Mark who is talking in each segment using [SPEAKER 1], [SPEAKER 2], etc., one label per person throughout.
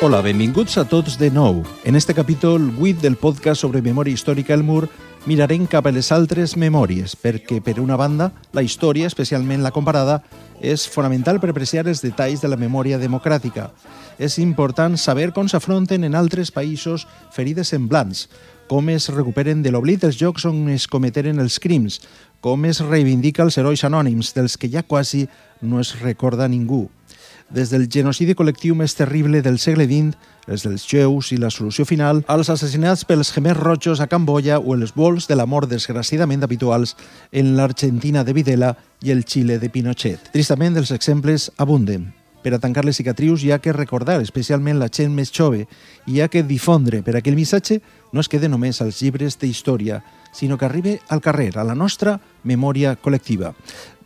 [SPEAKER 1] Hola, benvinguts a tots de nou. En este capítol 8 del podcast sobre memòria històrica del Mur mirarem cap a les altres memòries, perquè, per una banda, la història, especialment la comparada, és fonamental per apreciar els detalls de la memòria democràtica. És important saber com s'afronten en altres països ferides semblants, com es recuperen de l'oblit dels jocs on es cometeren els crims, com es reivindica els herois anònims, dels que ja quasi no es recorda ningú. Des del genocidi col·lectiu més terrible del segle XX, els dels jueus i la solució final, als assassinats pels gemers rojos a Camboya o els vols de la mort desgraciadament habituals en l'Argentina de Videla i el Xile de Pinochet. Tristament, els exemples abunden. Per a tancar les cicatrius hi ha que recordar, especialment la gent més jove, i hi ha que difondre per a que el missatge no es quede només als llibres d'història, sinó que arribi al carrer, a la nostra memòria col·lectiva.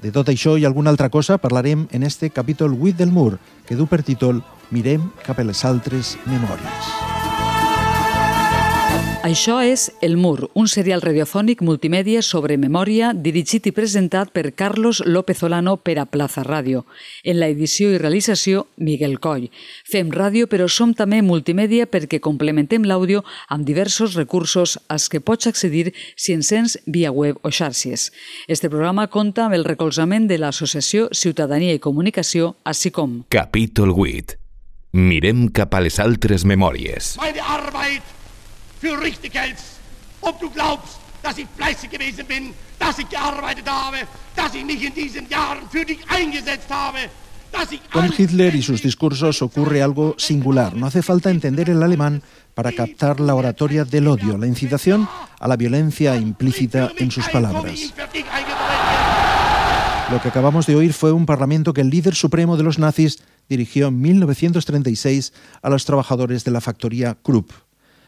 [SPEAKER 1] De tot això i alguna altra cosa parlarem en este capítol 8 del Mur, que du per títol Mirem cap a les altres memòries.
[SPEAKER 2] Això és El Mur, un serial radiofònic multimèdia sobre memòria dirigit i presentat per Carlos López Olano per a Plaza Ràdio. En la edició i realització, Miguel Coll. Fem ràdio, però som també multimèdia perquè complementem l'àudio amb diversos recursos als que pots accedir si encens via web o xarxes. Este programa compta amb el recolzament de l'Associació Ciutadania i Comunicació, així com
[SPEAKER 3] Capítol 8. Mirem cap a les altres memòries.
[SPEAKER 4] meine Arbeit für richtig hältst. Ob du glaubst, dass ich fleißig gewesen bin, dass ich gearbeitet habe, dass ich mich in diesen Jahren für dich eingesetzt habe.
[SPEAKER 1] Con Hitler y sus discursos ocurre algo singular. No hace falta entender el alemán para captar la oratoria del odio, la incitación a la violencia implícita en sus palabras. Lo que acabamos de oír fue un parlamento que el líder supremo de los nazis dirigió en 1936 a los trabajadores de la factoría Krupp.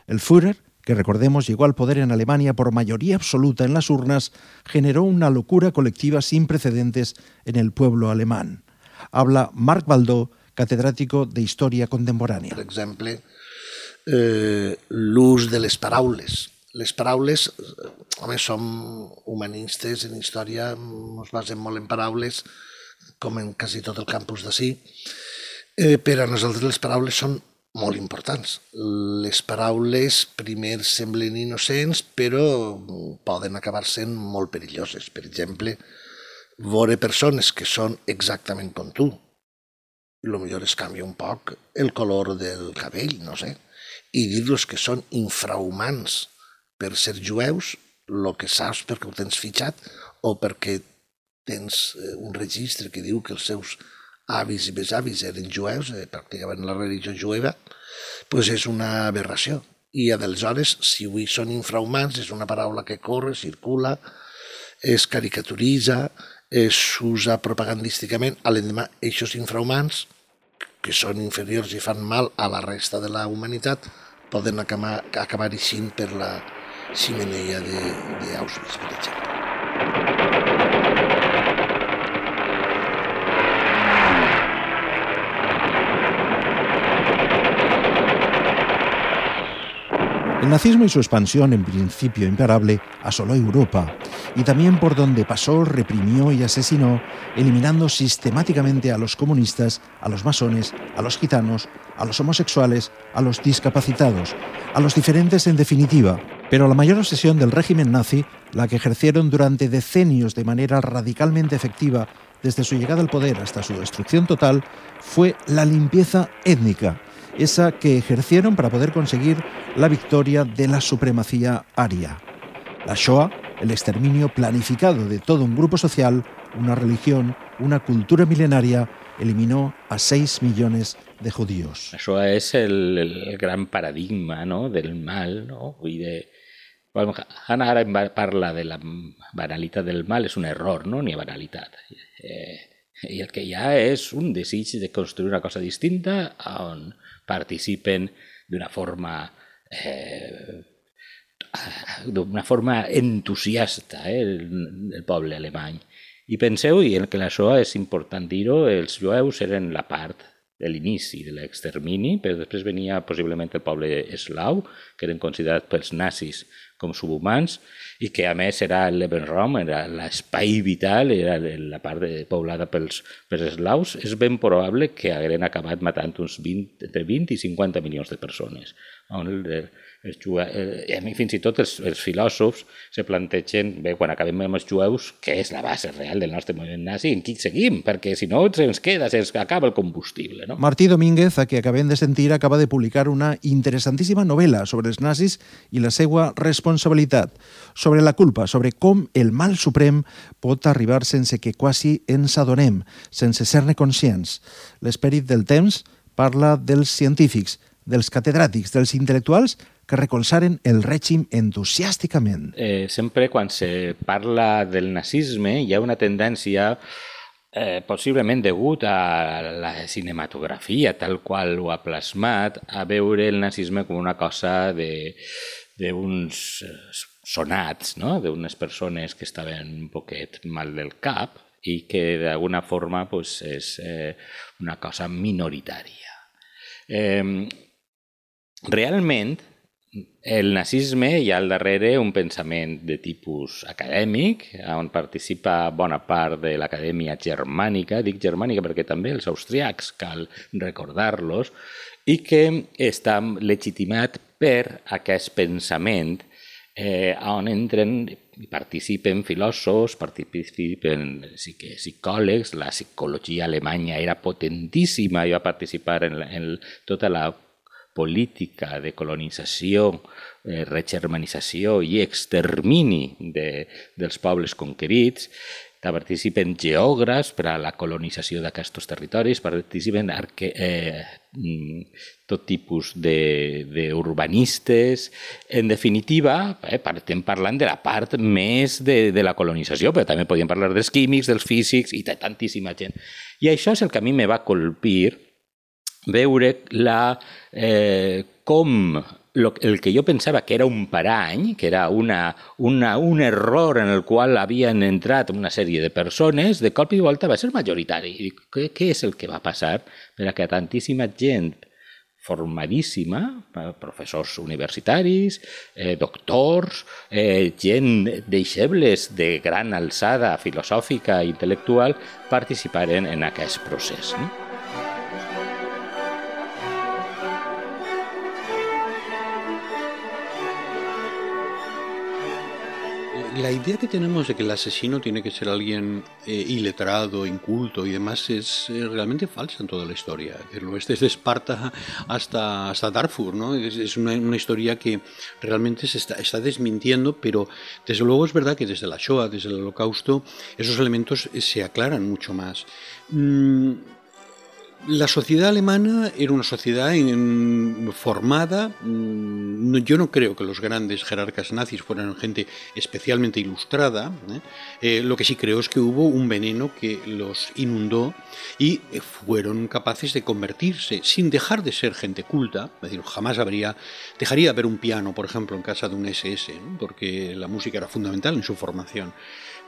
[SPEAKER 1] El Führer, que recordemos llegó al poder en Alemania por mayoría absoluta en las urnas, generó una locura colectiva sin precedentes en el pueblo alemán. Habla Marc Baldó, catedràtico de Història Contemporània.
[SPEAKER 5] per exemple, eh, l'ús de les paraules. Les paraules, home, som humanistes, en història ens basem molt en paraules, com en quasi tot el campus d'ací, eh, però a nosaltres les paraules són molt importants. Les paraules primer semblen innocents, però poden acabar sent molt perilloses. Per exemple, veure persones que són exactament com tu, el millor es canvia un poc el color del cabell, no sé, i dir-los que són infrahumans per ser jueus, el que saps perquè ho tens fitxat o perquè tens eh, un registre que diu que els seus avis i besavis eren jueus, eh, practicaven la religió jueva, pues és una aberració. I aleshores, si avui són infrahumans, és una paraula que corre, circula, es caricaturitza, s'usa propagandísticament, a l'endemà, eixos infrahumans, que són inferiors i fan mal a la resta de la humanitat, poden acabar, acabar per la ximeneia d'Auschwitz, per exemple.
[SPEAKER 1] El nazismo y su expansión, en principio imparable, asoló Europa y también por donde pasó, reprimió y asesinó, eliminando sistemáticamente a los comunistas, a los masones, a los gitanos, a los homosexuales, a los discapacitados, a los diferentes en definitiva. Pero la mayor obsesión del régimen nazi, la que ejercieron durante decenios de manera radicalmente efectiva desde su llegada al poder hasta su destrucción total, fue la limpieza étnica, esa que ejercieron para poder conseguir la victoria de la supremacía aria. La Shoah, el exterminio planificado de todo un grupo social, una religión, una cultura milenaria, eliminó a 6 millones de judíos.
[SPEAKER 6] Això és el, el gran paradigma no? del mal. No? Vull dir, bueno, Hannah va- parla de la banalitat del mal, és un error, no? ni ha banalitat. Eh, I el que hi ha és un desig de construir una cosa distinta on participen d'una forma eh, d'una forma entusiasta eh, el, el poble alemany. I penseu, i que això és important dir-ho, els jueus eren la part de l'inici de l'extermini, però després venia possiblement el poble eslau, que eren considerats pels nazis com subhumans, i que a més era el Lebenraum, era l'espai vital, era la part de, poblada pels, pels eslaus, és ben probable que hagueren acabat matant uns 20, entre 20 i 50 milions de persones. On el, els jueus, eh, fins i tot els, els filòsofs se plantegen, bé, quan acabem amb els jueus, què és la base real del nostre moviment nazi, en qui seguim, perquè si no se'ns queda, se'ns acaba el combustible. No?
[SPEAKER 1] Martí Domínguez, a qui acabem de sentir, acaba de publicar una interessantíssima novel·la sobre els nazis i la seva responsabilitat, sobre la culpa, sobre com el mal suprem pot arribar sense que quasi ens adonem, sense ser-ne conscients. L'esperit del temps parla dels científics, dels catedràtics, dels intel·lectuals que recolzaren el règim entusiàsticament.
[SPEAKER 6] Eh, sempre quan se parla del nazisme hi ha una tendència eh, possiblement degut a la cinematografia tal qual ho ha plasmat, a veure el nazisme com una cosa de d'uns eh, sonats, no? d'unes persones que estaven un poquet mal del cap i que d'alguna forma pues, és eh, una cosa minoritària. Eh, realment, el nazisme hi ha al darrere un pensament de tipus acadèmic, on participa bona part de l'acadèmia germànica, dic germànica perquè també els austriacs cal recordar-los, i que està legitimat per aquest pensament eh, on entren i participen filòsofs, participen psicòlegs, la psicologia alemanya era potentíssima i va participar en, la, en tota la política de colonització, eh, regermanització i extermini de, dels pobles conquerits, participen geògrafs per a la colonització d'aquests territoris, participen arque, eh, mm, tot tipus d'urbanistes. En definitiva, eh, estem parlant de la part més de, de la colonització, però també podíem parlar dels químics, dels físics i de tantíssima gent. I això és el que a mi me va colpir veure la, eh, com lo, el que jo pensava que era un parany, que era una, una, un error en el qual havien entrat una sèrie de persones, de cop i volta va ser majoritari. I què, què és el que va passar per a que tantíssima gent formadíssima, professors universitaris, eh, doctors, eh, gent deixebles de gran alçada filosòfica i intel·lectual, participaren en aquest procés. No?
[SPEAKER 7] La idea que tenemos de que el asesino tiene que ser alguien eh, iletrado, inculto y demás es eh, realmente falsa en toda la historia. Desde Esparta hasta, hasta Darfur, ¿no? Es, una, historia que realmente se está, desmintiendo, pero desde luego es verdad que desde la Shoah, desde el Holocausto, esos elementos se aclaran mucho más. Mm, la sociedad alemana era una sociedad formada. Mm, yo no creo que los grandes jerarcas nazis fueran gente especialmente ilustrada. ¿eh? Eh, lo que sí creo es que hubo un veneno que los inundó y eh, fueron capaces de convertirse, sin dejar de ser gente culta. Es decir, jamás habría, dejaría de haber un piano, por ejemplo, en casa de un SS, porque la música era fundamental en su formación.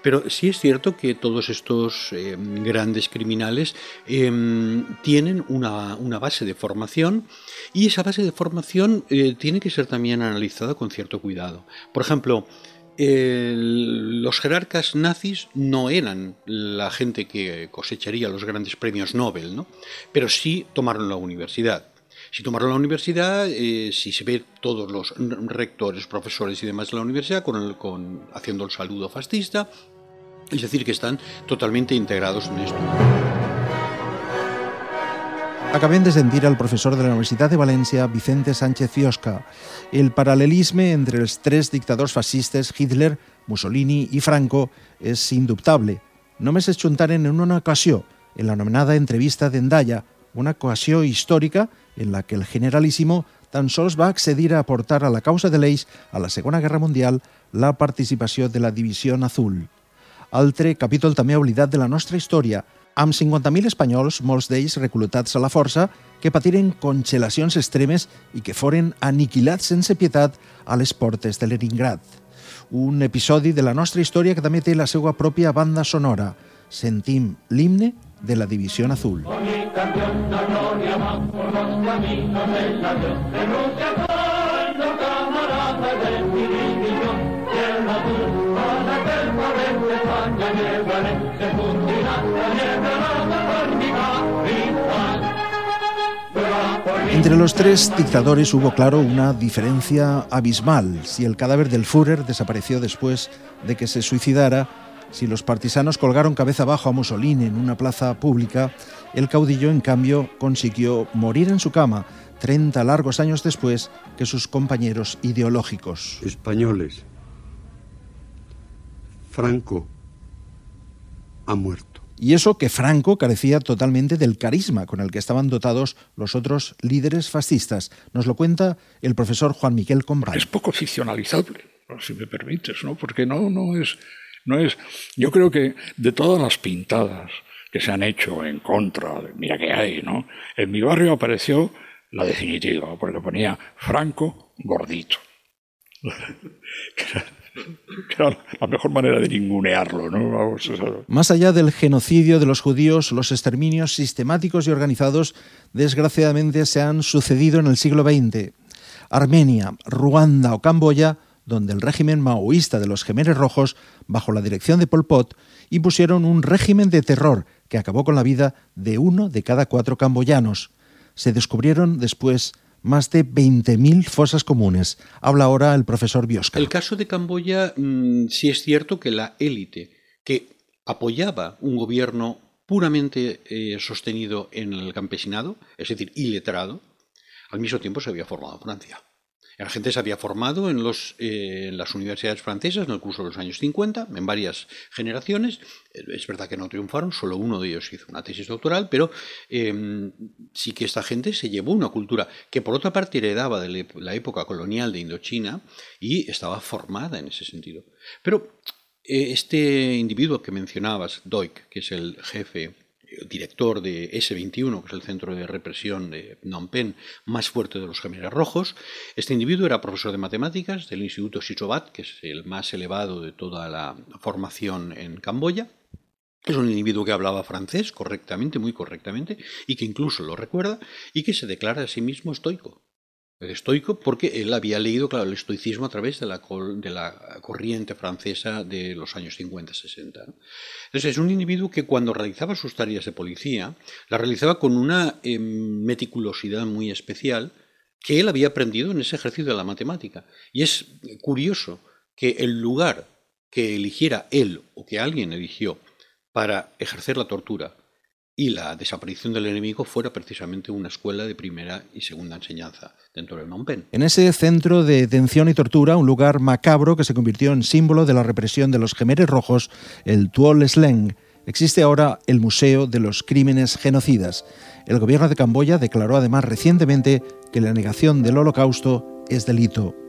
[SPEAKER 7] Pero sí es cierto que todos estos grandes criminales em, tienen una, base de formación y esa base de formación eh, tiene que ser también analizada con cierto cuidado. Por ejemplo, los jerarcas nazis no eran la gente que cosecharía los grandes premios Nobel, ¿no? pero sí tomaron la universidad. Si tomaron la universidad, eh, si se ve todos los rectores, profesores y demás de la universidad con, haciendo el saludo fascista, es decir, que están totalmente integrados en esto.
[SPEAKER 1] Acabem de sentir al professor de la Universitat de València, Vicente Sánchez Fiosca. El paral·lelisme entre els tres dictadors fascistes, Hitler, Mussolini i Franco, és indubtable. Només es juntaren en una ocasió, en l'anomenada entrevista d'Endaya, una ocasió històrica en la que el generalíssimo tan sols va accedir a aportar a la causa de l'Eix a la Segona Guerra Mundial la participació de la Divisió Azul altre capítol també oblidat de la nostra història, amb 50.000 espanyols, molts d'ells reclutats a la força, que patiren congelacions extremes i que foren aniquilats sense pietat a les portes de Leningrad. Un episodi de la nostra història que també té la seva pròpia banda sonora. Sentim l'himne de la División Azul. Entre los tres dictadores hubo, claro, una diferencia abismal. Si el cadáver del Führer desapareció después de que se suicidara, si los partisanos colgaron cabeza abajo a Mussolini en una plaza pública, el caudillo, en cambio, consiguió morir en su cama 30 largos años después que sus compañeros ideológicos.
[SPEAKER 8] Españoles, Franco ha muerto.
[SPEAKER 1] Y eso que Franco carecía totalmente del carisma con el que estaban dotados los otros líderes fascistas. Nos lo cuenta el profesor Juan Miguel Combray.
[SPEAKER 9] Es poco ficcionalizable, si me permites, ¿no? Porque no, no es, no es. Yo creo que de todas las pintadas que se han hecho en contra, mira que hay, ¿no? En mi barrio apareció la definitiva, porque ponía Franco gordito. la mejor manera de ningunearlo. ¿no?
[SPEAKER 1] Más allá del genocidio de los judíos, los exterminios sistemáticos y organizados desgraciadamente se han sucedido en el siglo XX. Armenia, Ruanda o Camboya, donde el régimen maoísta de los Gemeres Rojos, bajo la dirección de Pol Pot, impusieron un régimen de terror que acabó con la vida de uno de cada cuatro camboyanos. Se descubrieron después más de 20.000 fosas comunes. Habla ahora el profesor Biosca.
[SPEAKER 7] El caso de Camboya mm, sí es cierto que la élite que apoyaba un gobierno puramente eh, sostenido en el campesinado, es decir, iletrado, al mismo tiempo se había formado Francia. La gente se había formado eh, en las universidades francesas en el curso de los años 50, en varias generaciones. Es verdad que no triunfaron, solo uno de ellos hizo una tesis doctoral, pero em, sí que esta gente se llevó una cultura que por otra parte heredaba de la época colonial de Indochina y estaba formada en ese sentido. Pero eh, este individuo que mencionabas, Doik, que es el jefe director de S21, que es el centro de represión de Phnom Penh más fuerte de los Gemeres Rojos. Este individuo era profesor de matemáticas del Instituto Sichobat, que es el más elevado de toda la formación en Camboya. Es un individuo que hablaba francés correctamente, muy correctamente, y que incluso lo recuerda, y que se declara a sí mismo estoico estoico, porque él había leído, claro, el estoicismo a través de la, de la corriente francesa de los años 50-60. Entonces, es un individuo que cuando realizaba sus tareas de policía, la realizaba con una em, meticulosidad muy especial que él había aprendido en ese ejercicio de la matemática. Y es curioso que el lugar que eligiera él o que alguien eligió para ejercer la tortura y la desaparición del enemigo fuera precisamente una escuela de primera y segunda enseñanza dentro del Phnom
[SPEAKER 1] En ese centro de detención y tortura, un lugar macabro que se convirtió en símbolo de la represión de los gemeres rojos, el Tuol Sleng, existe ahora el Museo de los Crímenes Genocidas. El gobierno de Camboya declaró además recientemente que la negación del holocausto es delito.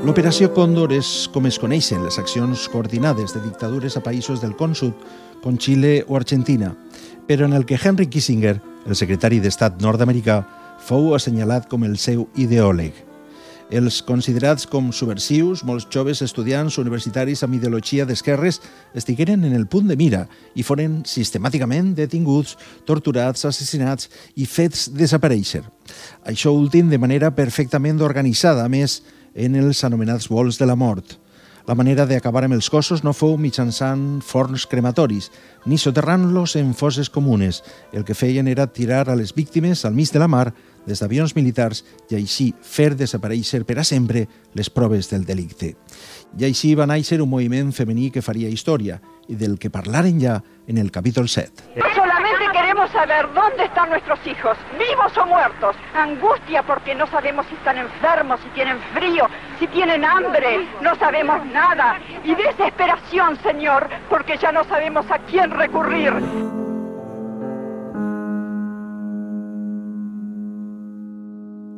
[SPEAKER 1] L'operació Còndor és com es coneixen les accions coordinades de dictadures a països del Con Sud, com Xile o Argentina, però en el que Henry Kissinger, el secretari d'Estat nord-americà, fou assenyalat com el seu ideòleg. Els considerats com subversius, molts joves estudiants universitaris amb ideologia d'esquerres estigueren en el punt de mira i foren sistemàticament detinguts, torturats, assassinats i fets desaparèixer. Això últim de manera perfectament organitzada, més, en els anomenats vols de la mort. La manera d'acabar amb els cossos no fou mitjançant forns crematoris, ni soterrant-los en fosses comunes. El que feien era tirar a les víctimes al mig de la mar des d'avions militars i així fer desaparèixer per a sempre les proves del delicte. I així va néixer un moviment femení que faria història i del que parlaren ja en el capítol 7.
[SPEAKER 10] Queremos saber dónde están nuestros hijos, vivos o muertos. Angustia porque no sabemos si están enfermos, si tienen frío, si tienen hambre. No sabemos nada. Y desesperación, Señor, porque ya no sabemos a quién recurrir.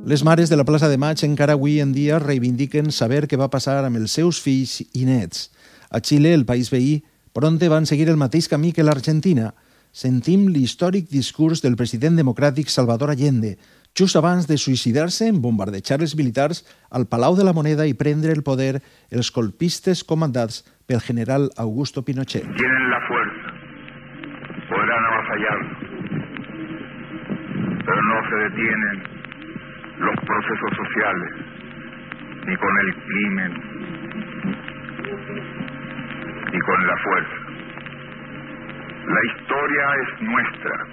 [SPEAKER 1] Les mares de la plaça de Maig encara avui en dia reivindiquen saber què va passar amb els seus fills i nets. A Xile, el país veí, pronte van seguir el mateix camí que l'Argentina. Sentim l'històric discurs del president democràtic Salvador Allende, just abans de suïcidar-se en bombardejar els militars al Palau de la Moneda i prendre el poder els colpistes comandats pel general Augusto Pinochet.
[SPEAKER 11] Tienen la fuerza, podrán avasallarnos, pero no se detienen los procesos sociales, ni con el crimen, ni con la fuerza. La historia es nuestra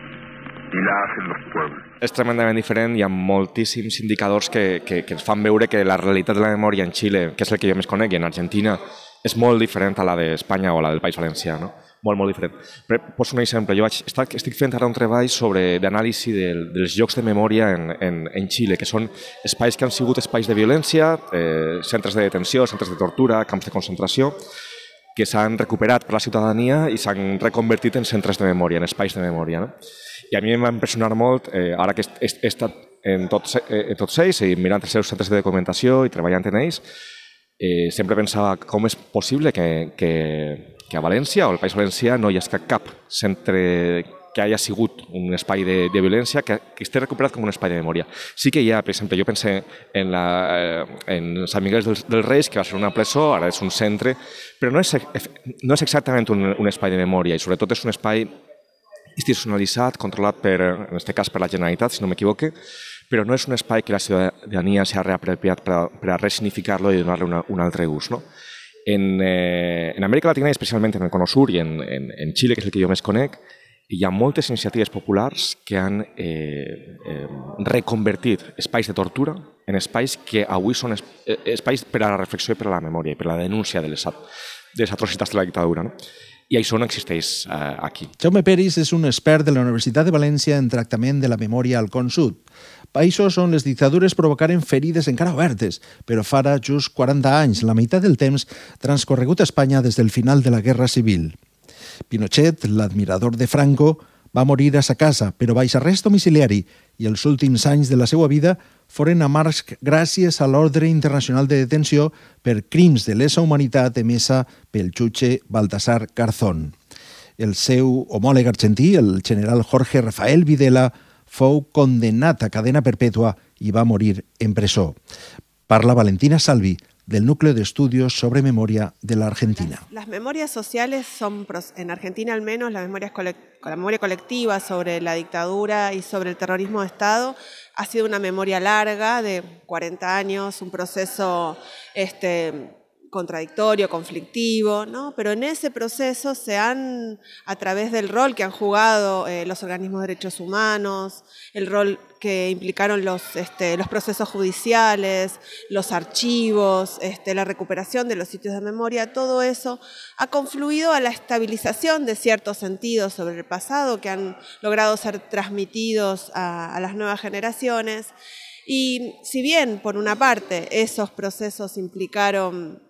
[SPEAKER 11] y la hacen los pueblos.
[SPEAKER 12] És tremendament diferent, hi ha moltíssims indicadors que, que, que ens fan veure que la realitat de la memòria en Xile, que és el que jo més conec, i en Argentina, és molt diferent a la d'Espanya o la del País Valencià, no? molt, molt diferent. Però poso un exemple. Jo vaig, estic, estic fent ara un treball sobre d'anàlisi del, dels llocs de memòria en, en, en Xile, que són espais que han sigut espais de violència, eh, centres de detenció, centres de tortura, camps de concentració, que s'han recuperat per la ciutadania i s'han reconvertit en centres de memòria, en espais de memòria. No? I a mi em va impressionar molt, eh, ara que he, he estat en tots, eh, en tots ells i mirant els seus centres de documentació i treballant en ells, eh, sempre pensava com és possible que, que, que a València o al País Valencià no hi hagi cap centre que hagi sigut un espai de, de violència que, que estigui recuperat com un espai de memòria. Sí que hi ha, per exemple, jo pensé en, la, eh, en Sant Miguel dels, dels Reis, que va ser una presó, ara és un centre, però no és, no és exactament un, un espai de memòria i sobretot és un espai institucionalitzat, controlat per, en aquest cas per la Generalitat, si no m'equivoque, però no és un espai que la ciutadania s'ha reapropiat per a, per a resignificar-lo i donar-li un altre ús. No? En, eh, en Amèrica Latina, especialment en el Cono Sur i en, en, en Xile, que és el que jo més conec, hi ha moltes iniciatives populars que han eh, eh, reconvertit espais de tortura en espais que avui són eh, espais per a la reflexió i per a la memòria i per a la denúncia de les, de les atrocitats de la dictadura. No? i això no existeix eh, aquí.
[SPEAKER 1] Jaume Peris és un expert de la Universitat de València en tractament de la memòria al Con Sud. Països on les dictadures provocaren ferides encara obertes, però farà just 40 anys, la meitat del temps transcorregut a Espanya des del final de la Guerra Civil. Pinochet, l'admirador de Franco, va morir a sa casa, però baix arrest domiciliari, i els últims anys de la seva vida foren amargs gràcies a l'ordre internacional de detenció per crims de lesa humanitat emesa pel jutge Baltasar Garzón. El seu homòleg argentí, el general Jorge Rafael Videla, fou condenat a cadena perpètua i va morir en presó. Parla Valentina Salvi, del Núcleo de Estudios sobre Memoria de la Argentina.
[SPEAKER 13] Las, las memorias sociales son, en Argentina al menos, la memoria, la memoria colectiva sobre la dictadura y sobre el terrorismo de Estado ha sido una memoria larga de 40 años, un proceso este, contradictorio, conflictivo, ¿no? pero en ese proceso se han, a través del rol que han jugado eh, los organismos de derechos humanos, el rol que implicaron los, este, los procesos judiciales, los archivos, este, la recuperación de los sitios de memoria, todo eso ha confluido a la estabilización de ciertos sentidos sobre el pasado que han logrado ser transmitidos a, a las nuevas generaciones. Y si bien, por una parte, esos procesos implicaron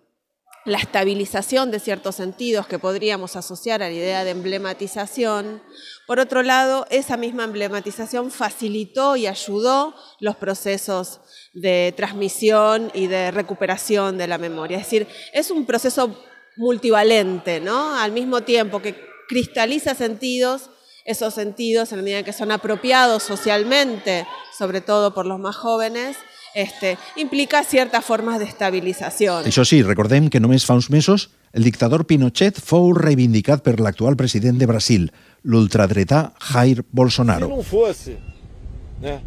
[SPEAKER 13] la estabilización de ciertos sentidos que podríamos asociar a la idea de emblematización. Por otro lado, esa misma emblematización facilitó y ayudó los procesos de transmisión y de recuperación de la memoria. Es decir, es un proceso multivalente, ¿no? Al mismo tiempo que cristaliza sentidos, esos sentidos, en la medida que son apropiados socialmente, sobre todo por los más jóvenes, este, implica ciertas formas de estabilización.
[SPEAKER 1] Això sí, recordem que només fa uns mesos el dictador Pinochet fou reivindicat per l'actual president de Brasil, l'ultradretà Jair Bolsonaro.
[SPEAKER 14] Se não fosse né,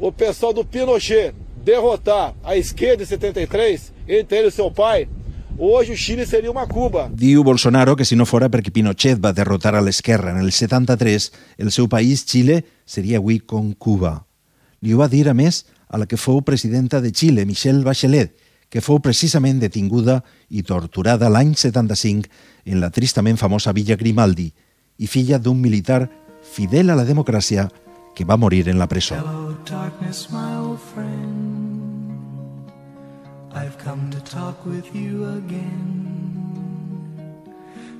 [SPEAKER 14] o pessoal do Pinochet derrotar a esquerda em 73, entre ele e seu pai, Hoje o Xile seria uma Cuba.
[SPEAKER 1] Diu Bolsonaro que si no fora perquè Pinochet va derrotar a l'esquerra en el 73, el seu país, Xile, seria avui com Cuba. Li ho va dir, a més, a la que fou presidenta de Xile, Michelle Bachelet, que fou precisament detinguda i torturada l'any 75 en la tristament famosa Villa Grimaldi i filla d'un militar fidel a la democràcia que va morir en la presó. Hello, darkness, my old friend. I've come to talk with you again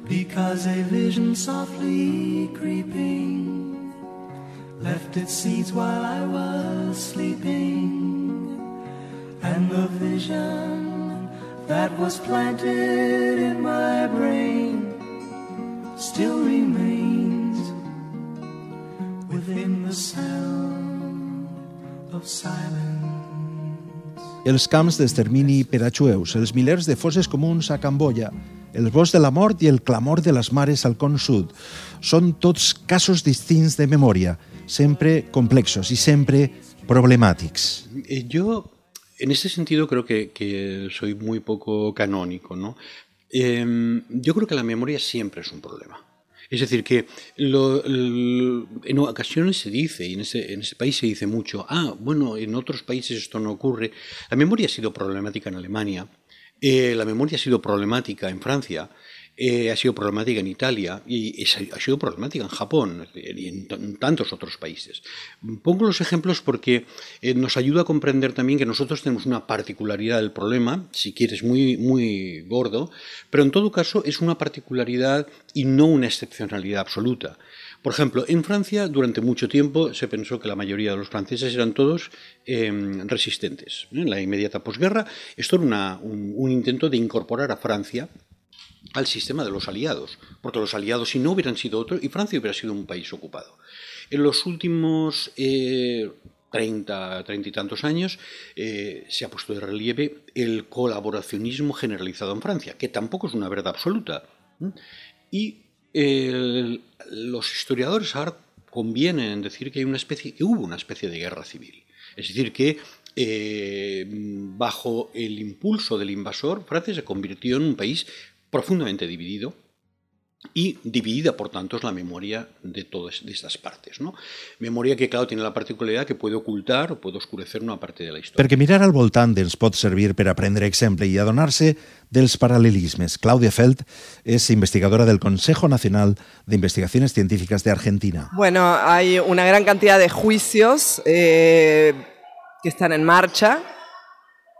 [SPEAKER 1] Because a vision softly creeping left its seeds while I was sleeping.
[SPEAKER 15] And the vision that was planted in my brain still remains within the sound of silence.
[SPEAKER 1] Els camps d'extermini per a jueus, els milers de fosses comuns a Camboya, el bosc de la mort i el clamor de les mares al con sud. Són tots casos distints de memòria, sempre complexos y sempre problemáticos.
[SPEAKER 7] Eh, yo, en ese sentido, creo que, que soy muy poco canónico, ¿no? Eh, yo creo que la memoria siempre es un problema. Es decir, que lo, lo, en ocasiones se dice, y en ese, en ese país se dice mucho, ah, bueno, en otros países esto no ocurre. La memoria ha sido problemática en Alemania, eh, la memoria ha sido problemática en Francia, eh, ha sido problemática en Italia y ha sido problemática en Japón y en, en, tantos otros países. Pongo los ejemplos porque eh, nos ayuda a comprender también que nosotros tenemos una particularidad del problema, si quieres muy, muy gordo, pero en todo caso es una particularidad y no una excepcionalidad absoluta. Por ejemplo, en Francia durante mucho tiempo se pensó que la mayoría de los franceses eran todos eh, resistentes. En la inmediata posguerra, esto era un, intento de incorporar a Francia al sistema de los aliados, porque los aliados si no hubieran sido otros y Francia hubiera sido un país ocupado. En los últimos eh, 30, 30 y tantos años eh, se ha puesto de relieve el colaboracionismo generalizado en Francia, que tampoco es una verdad absoluta. Y los historiadores ahora convienen en decir que, hay una especie, que hubo una especie de guerra civil. Es decir, que eh, bajo el impulso del invasor, Francia se convirtió en un país profundamente dividido y dividida, por tanto, es la memoria de todas de estas partes. ¿no? Memoria que, claro, tiene la particularidad que puede ocultar o puede oscurecer una parte de la història.
[SPEAKER 1] Perquè mirar al voltant ens pot servir per a prendre exemple i adonar-se dels paral·lelismes. Claudia Felt és investigadora del Consejo Nacional de Investigaciones Científicas de Argentina.
[SPEAKER 16] Bueno, hay una gran cantidad de juicios eh, que están en marcha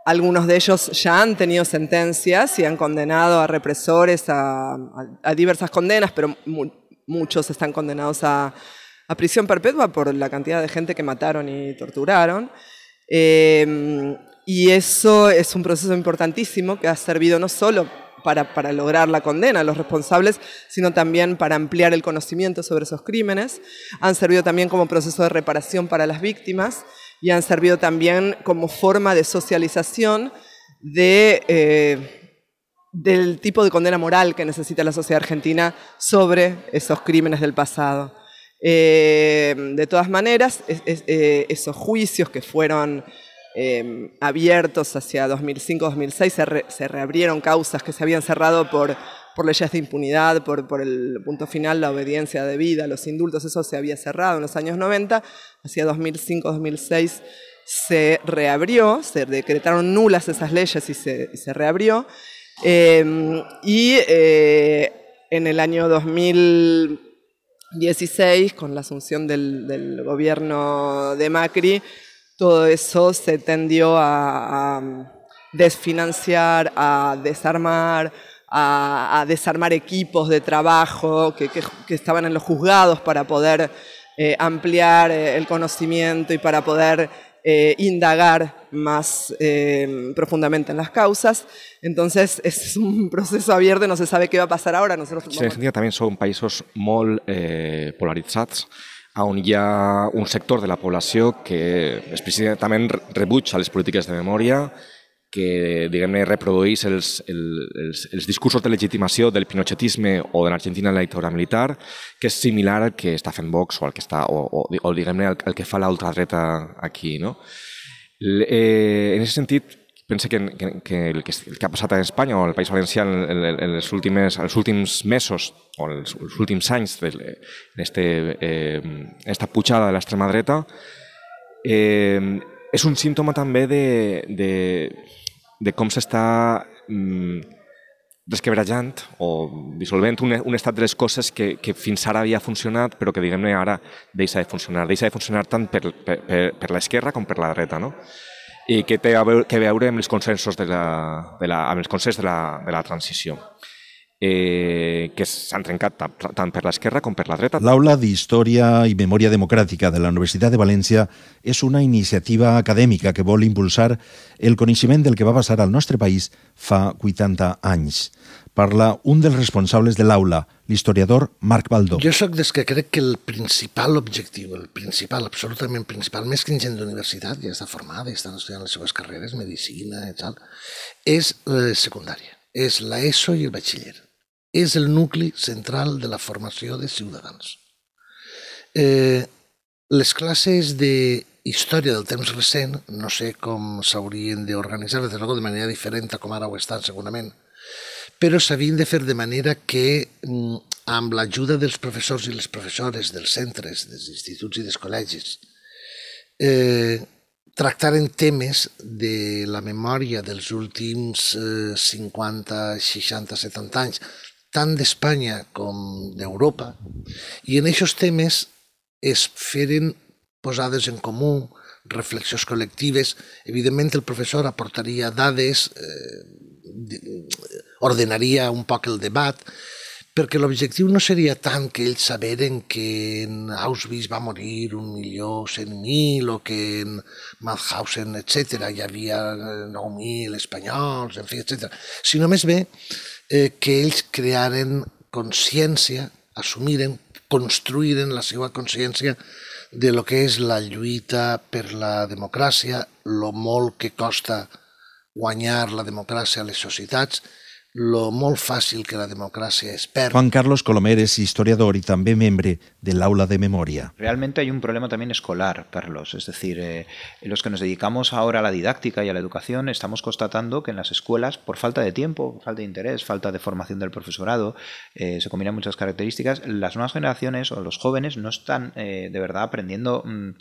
[SPEAKER 16] Algunos de ellos ya han tenido sentencias y han condenado a represores a, diversas condenas, pero mu muchos están condenados a, prisión perpetua por la cantidad de gente que mataron y torturaron. Eh, y eso es un proceso importantísimo que ha servido no solo para, para, lograr la condena a los responsables, sino también para ampliar el conocimiento sobre esos crímenes. Han servido también como proceso de reparación para las víctimas y han servido también como forma de socialización de, eh, del tipo de condena moral que necesita la sociedad argentina sobre esos crímenes del pasado. Eh, de todas maneras, eh, esos juicios que fueron abiertos hacia 2005-2006 se, se, reabrieron causas que se habían cerrado por, por leyes de impunidad, por, el punto final, la obediencia debida, los indultos, eso se había cerrado en los años 90, hacia 2005-2006 se reabrió, se decretaron nulas esas leyes y se, reabrió, eh, y eh, en el año 2016, con la asunción del, gobierno de Macri, todo eso se tendió a desfinanciar, a desarmar, a, a, desarmar equipos de trabajo que, que, que, estaban en los juzgados para poder eh, ampliar eh, el conocimiento y para poder eh, indagar más eh, profundamente en las causas. Entonces, es un proceso abierto y no se sabe qué va a pasar ahora. Nosotros
[SPEAKER 12] sí, en també són països molt eh, polaritzats, on hi ha un sector de la població que explícitament rebutja les polítiques de memòria, que diguem-ne reprodueix els, els, els discursos de legitimació del pinochetisme o de l'Argentina en la dictadura militar, que és similar al que està fent Vox o al que, està, o, o, o diguem-ne el, el que fa l'ultradreta aquí. No? Eh, en aquest sentit, pense que, que, que, el que el que ha passat a Espanya o al País Valencià en, en, en els, últims, els últims mesos o els, els últims anys en este, eh, esta pujada de l'extrema dreta eh, és un símptoma també de, de, de com s'està mm, resquebrajant o dissolvent un, un estat de les coses que, que fins ara havia funcionat però que diguem-ne ara deixa de funcionar. Deixa de funcionar tant per, per, per, per l'esquerra com per la dreta, no? i que té a veure, que veure amb els consensos de la, de la, amb els consensos de la, de la transició. Eh, que s'han trencat tant per l'esquerra com per la dreta.
[SPEAKER 1] L'aula d'Història i Memòria Democràtica de la Universitat de València és una iniciativa acadèmica que vol impulsar el coneixement del que va passar al nostre país fa 80 anys. Parla un dels responsables de l'aula, l'historiador Marc Baldó.
[SPEAKER 5] Jo sóc des que crec que el principal objectiu, el principal, absolutament principal, més que gent d'universitat, ja està formada, ja estan estudiant les seves carreres, medicina i tal, és la secundària, és l'ESO i el batxiller és el nucli central de la formació de ciutadans. Eh, les classes de història del temps recent, no sé com s'haurien d'organitzar, des de manera diferent a com ara ho estan segurament, però s'havien de fer de manera que, mm, amb l'ajuda dels professors i les professores dels centres, dels instituts i dels col·legis, eh, tractaren temes de la memòria dels últims eh, 50, 60, 70 anys, tant d'Espanya com d'Europa, i en aquests temes es feren posades en comú, reflexions col·lectives. Evidentment, el professor aportaria dades, eh, ordenaria un poc el debat, perquè l'objectiu no seria tant que ells saberen que en Auschwitz va morir un milió cent mil o que en Mauthausen, etc., hi havia 9.000 espanyols, en fi, etc., sinó més bé eh, que ells crearen consciència, assumiren, construïren la seva consciència de lo que és la lluita per la democràcia, lo molt que costa guanyar la democràcia a les societats lo molt fàcil que la democracia es perd.
[SPEAKER 1] Juan Carlos Colomer es historiador y también miembro del aula de memoria.
[SPEAKER 17] Realmente hay un problema también escolar, Carlos. Es decir, eh, los que nos dedicamos ahora a la didáctica y a la educación estamos constatando que en las escuelas, por falta de tiempo, falta de interés, falta de formación del profesorado, eh, se combinan muchas características, las nuevas generaciones o los jóvenes no están eh, de verdad aprendiendo... Mmm,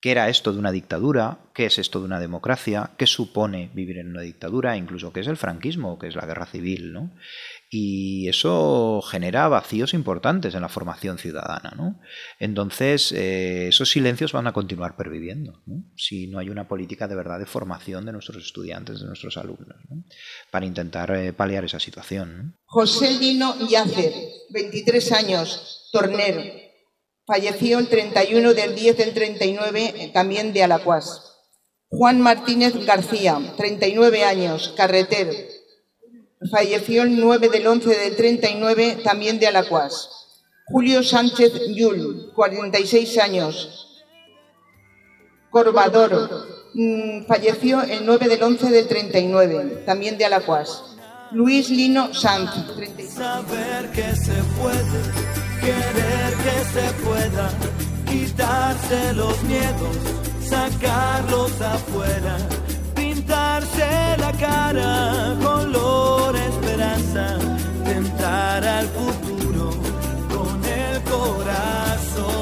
[SPEAKER 17] qué era esto de una dictadura, qué es esto de una democracia, qué supone vivir en una dictadura, incluso qué es el franquismo, qué es la guerra civil, ¿no? Y eso genera vacíos importantes en la formación ciudadana, ¿no? Entonces, eh, esos silencios van a continuar perviviendo, ¿no? si no hay una política de verdad de formación de nuestros estudiantes, de nuestros alumnos, ¿no? para intentar eh, paliar esa situación. ¿no?
[SPEAKER 18] José Lino Yacer, 23 años, tornero, falleció el 31 del 10 del 39, eh, también de Alacuás. Juan Martínez García, 39 años, carretero. Falleció el 9 del 11 del 39, también de Alacuás. Julio Sánchez Yul, 46 años, Corvador. Mm, falleció el 9 del 11 del 39, también de Alacuás. Luis Lino Sanz, 36
[SPEAKER 15] Querer que se pueda quitarse los miedos, sacarlos afuera, pintarse la cara, color esperanza, tentar al futuro con el corazón.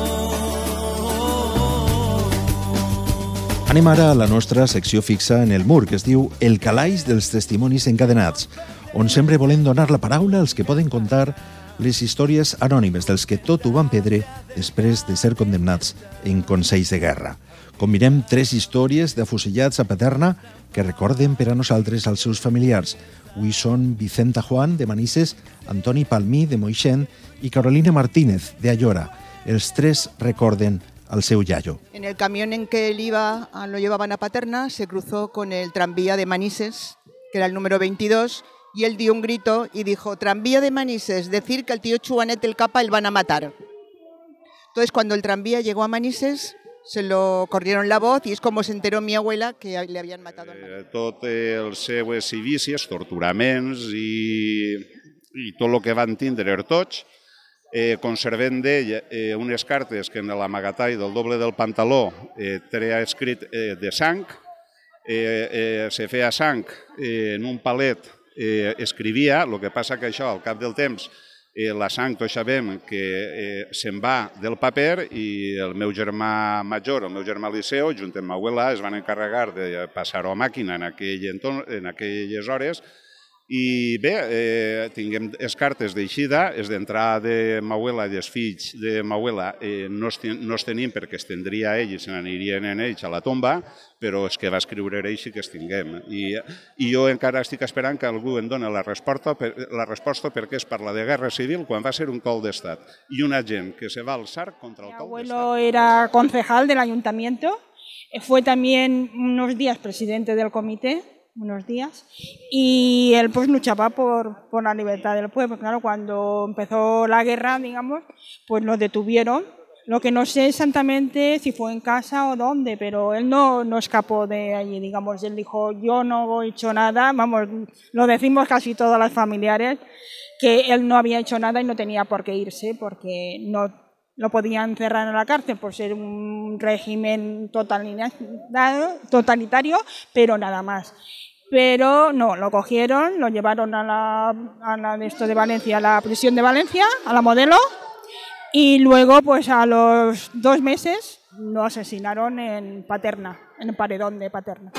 [SPEAKER 1] Anem a la nostra secció fixa en el mur, que es diu El calaix dels testimonis encadenats, on sempre volem donar la paraula als que poden contar les històries anònimes dels que tot ho van perdre després de ser condemnats en consells de guerra. Combinem tres històries d'afusellats a Paterna que recorden per a nosaltres als seus familiars. Avui són Vicenta Juan, de Manises, Antoni Palmí, de Moixent, i Carolina Martínez, de Ayora. Els tres recorden al seu yayo.
[SPEAKER 19] En el camión en que él iba, lo llevaban a Paterna, se cruzó con el tranvía de Manises, que era el número 22, y él dio un grito y dijo, tranvía de Manises, decir que al tío Chuanet el Capa el van a matar. Entonces cuando el tranvía llegó a Manises, se lo corrieron la voz i és com se enteró mi abuela que li havien matat al
[SPEAKER 20] eh, Tot els seues civícies, torturaments i, i tot el que van tindre tots, eh, conservem d'ell eh, unes cartes que en l'amagatall del doble del pantaló eh, tenia escrit eh, de sang, eh, eh, se feia sang eh, en un palet eh, escrivia, el que passa que això, al cap del temps, eh, la sang tots sabem que eh, se'n va del paper i el meu germà major, el meu germà Liceu, junt amb abuela, es van encarregar de passar-ho a màquina en, aquell entorn, en aquelles hores I bé, eh, tinguem les cartes d'eixida, és d'entrar de Mauela i dels fills de Mauela eh, no, es, ten, no es tenim perquè es tindria ell i se n'anirien en ells a la tomba, però és que va escriure ell sí que es tinguem. I, I jo encara estic esperant que algú em doni la resposta, per, la resposta perquè es parla de guerra civil quan va ser un col d'estat i una gent que se va alçar contra el
[SPEAKER 21] Mi
[SPEAKER 20] col
[SPEAKER 21] abuelo era concejal del ayuntamiento, eh, fue también unos días presidente del comité, unos días, y él pues luchaba por, por la libertad del pueblo. Claro, cuando empezó la guerra, digamos, pues lo detuvieron. Lo que no sé exactamente si fue en casa o dónde, pero él no, no escapó de allí, digamos. Él dijo, yo no he hecho nada, vamos, lo decimos casi todas las familiares, que él no había hecho nada y no tenía por qué irse porque no lo podían cerrar en la cárcel por ser un régimen totalitario, pero nada más. Pero no, lo cogieron, lo llevaron a la, a la de esto de Valencia, a la prisión de Valencia, a la modelo, y luego, pues a los dos meses, lo asesinaron en Paterna, en el paredón de Paterna.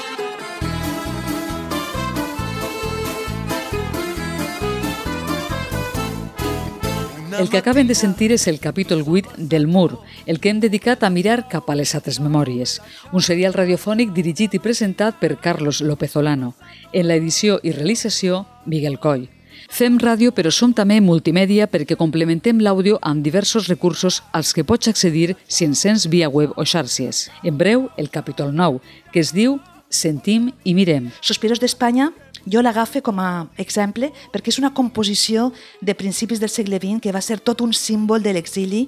[SPEAKER 2] El que acaben de sentir és el capítol 8 del Mur, el que hem dedicat a mirar cap a les altres memòries, un serial radiofònic dirigit i presentat per Carlos López Olano, en l'edició i realització Miguel Coll. Fem ràdio però som també multimèdia perquè complementem l'àudio amb diversos recursos als que pots accedir si ens sents via web o xarxes. En breu, el capítol 9, que es diu Sentim i mirem.
[SPEAKER 22] Sospiros d'Espanya jo l'agafe com a exemple perquè és una composició de principis del segle XX que va ser tot un símbol de l'exili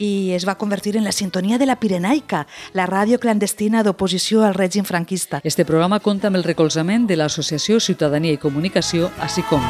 [SPEAKER 22] i es va convertir en la sintonia de la Pirenaica, la ràdio clandestina d'oposició al règim franquista.
[SPEAKER 2] Este programa compta amb el recolzament de l'Associació Ciutadania i Comunicació, així com...